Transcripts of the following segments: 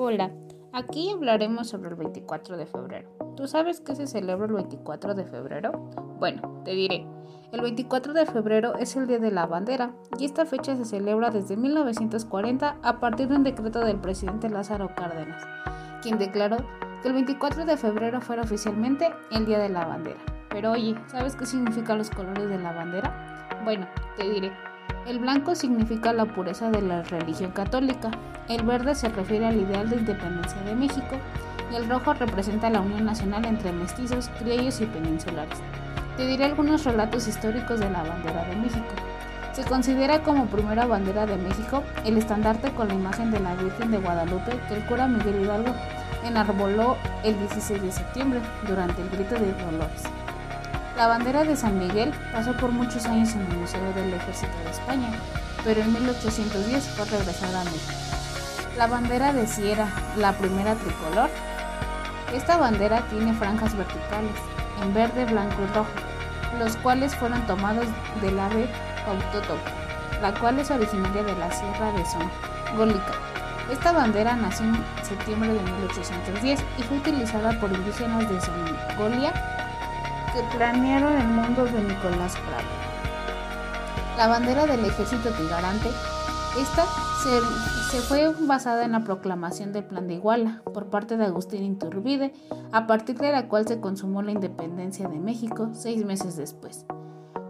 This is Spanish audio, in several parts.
Hola, aquí hablaremos sobre el 24 de febrero. ¿Tú sabes qué se celebra el 24 de febrero? Bueno, te diré. El 24 de febrero es el Día de la Bandera y esta fecha se celebra desde 1940 a partir de un decreto del presidente Lázaro Cárdenas, quien declaró que el 24 de febrero fuera oficialmente el Día de la Bandera. Pero oye, ¿sabes qué significan los colores de la bandera? Bueno, te diré. El blanco significa la pureza de la religión católica, el verde se refiere al ideal de independencia de México y el rojo representa la unión nacional entre mestizos, criollos y peninsulares. Te diré algunos relatos históricos de la bandera de México. Se considera como primera bandera de México el estandarte con la imagen de la Virgen de Guadalupe que el cura Miguel Hidalgo enarboló el 16 de septiembre durante el grito de Dolores. La bandera de San Miguel pasó por muchos años en el Museo del Ejército de España, pero en 1810 fue regresada a México. La bandera de Sierra, la primera tricolor. Esta bandera tiene franjas verticales, en verde, blanco y rojo, los cuales fueron tomados del ave autótopo, la cual es originaria de la Sierra de Gólica. Esta bandera nació en septiembre de 1810 y fue utilizada por indígenas de Songolia que planearon el mundo de Nicolás Prado. La bandera del ejército tigarante, esta se, fue basada en la proclamación del Plan de Iguala por parte de Agustín Iturbide, a partir de la cual se consumó la independencia de México seis meses después.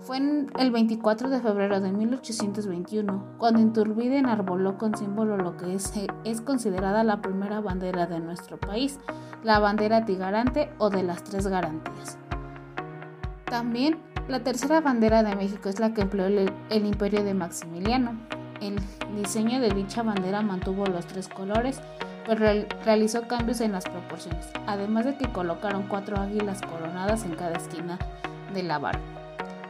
Fue en el 24 de febrero de 1821 cuando Iturbide enarboló con símbolo lo que es, es considerada la primera bandera de nuestro país, la bandera tigarante o de las tres garantías. También la tercera bandera de México es la que empleó el, imperio de Maximiliano. El diseño de dicha bandera mantuvo los tres colores, pero realizó cambios en las proporciones, además de que colocaron cuatro águilas coronadas en cada esquina de la barra.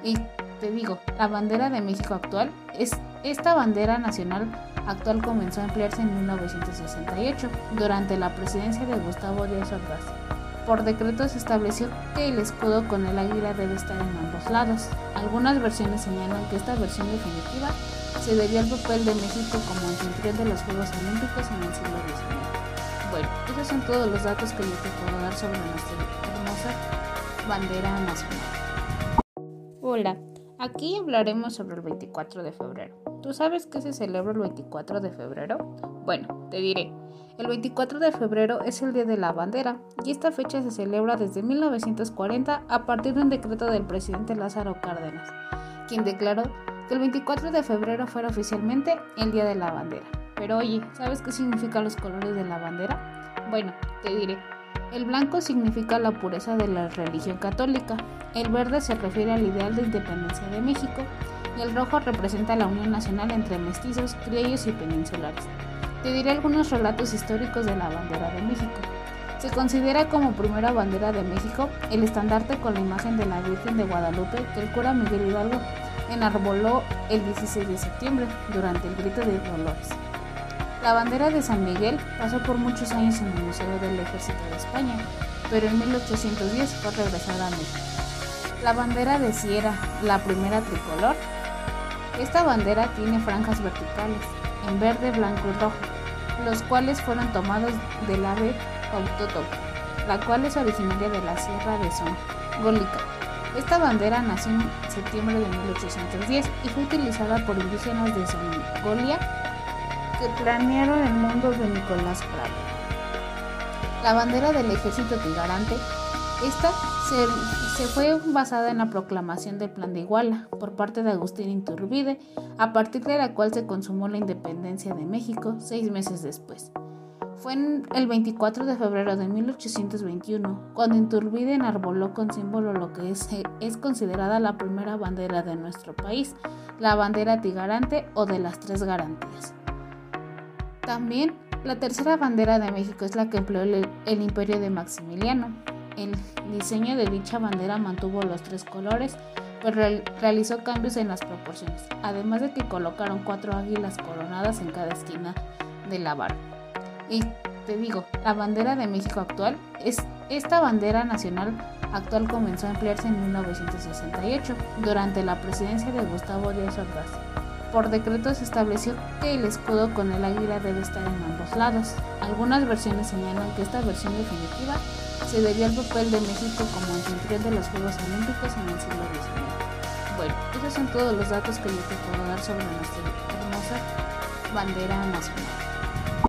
Y te digo, la bandera de México actual es esta bandera nacional actual comenzó a emplearse en 1968 durante la presidencia de Gustavo Díaz Ordaz por decreto se estableció que el escudo con el águila debe estar en ambos lados. Algunas versiones señalan que esta versión definitiva se debió al papel de México como anfitrión de los Juegos Olímpicos en el siglo XIX. Bueno, esos son todos los datos que yo te puedo dar sobre nuestra hermosa bandera nacional. Hola, aquí hablaremos sobre el 24 de febrero. ¿Tú sabes qué se celebra el 24 de febrero? Bueno, te diré. El 24 de febrero es el Día de la Bandera y esta fecha se celebra desde 1940 a partir de un decreto del presidente Lázaro Cárdenas, quien declaró que el 24 de febrero fuera oficialmente el Día de la Bandera. Pero oye, ¿sabes qué significan los colores de la bandera? Bueno, te diré. El blanco significa la pureza de la religión católica, el verde se refiere al ideal de independencia de México y el rojo representa la unión nacional entre mestizos, criollos y peninsulares. Te diré algunos relatos históricos de la bandera de México. Se considera como primera bandera de México el estandarte con la imagen de la Virgen de Guadalupe que el cura Miguel Hidalgo enarboló el 16 de septiembre durante el grito de Dolores. La bandera de San Miguel pasó por muchos años en el Museo del Ejército de España, pero en 1810 fue regresada a México. La bandera de Sierra, la primera tricolor. Esta bandera tiene franjas verticales, verde, blanco y rojo, los cuales fueron tomados del ave autótopo, la cual es originaria de la Sierra de Gólica. Esta bandera nació en septiembre de 1810 y fue utilizada por indígenas de Songolia que planearon el mundo de Nicolás Prado. La bandera del ejército tigarante, esta se, fue basada en la proclamación del Plan de Iguala por parte de Agustín Iturbide, a partir de la cual se consumó la independencia de México seis meses después. Fue el 24 de febrero de 1821 cuando Iturbide enarboló con símbolo lo que es considerada la primera bandera de nuestro país, la bandera tigarante o de las tres garantías. También la tercera bandera de México es la que empleó el imperio de Maximiliano, el diseño de dicha bandera mantuvo los tres colores, pero realizó cambios en las proporciones, además de que colocaron cuatro águilas coronadas en cada esquina de la barra. Y te digo, la bandera de México actual es esta bandera nacional actual comenzó a emplearse en 1968 durante la presidencia de Gustavo Díaz Ordaz. Por decreto se estableció que el escudo con el águila debe estar en ambos lados. Algunas versiones señalan que esta versión definitiva se debió al papel de México como anfitrión de los Juegos Olímpicos en el siglo XIX. Bueno, esos son todos los datos que te puedo dar sobre nuestra hermosa bandera nacional.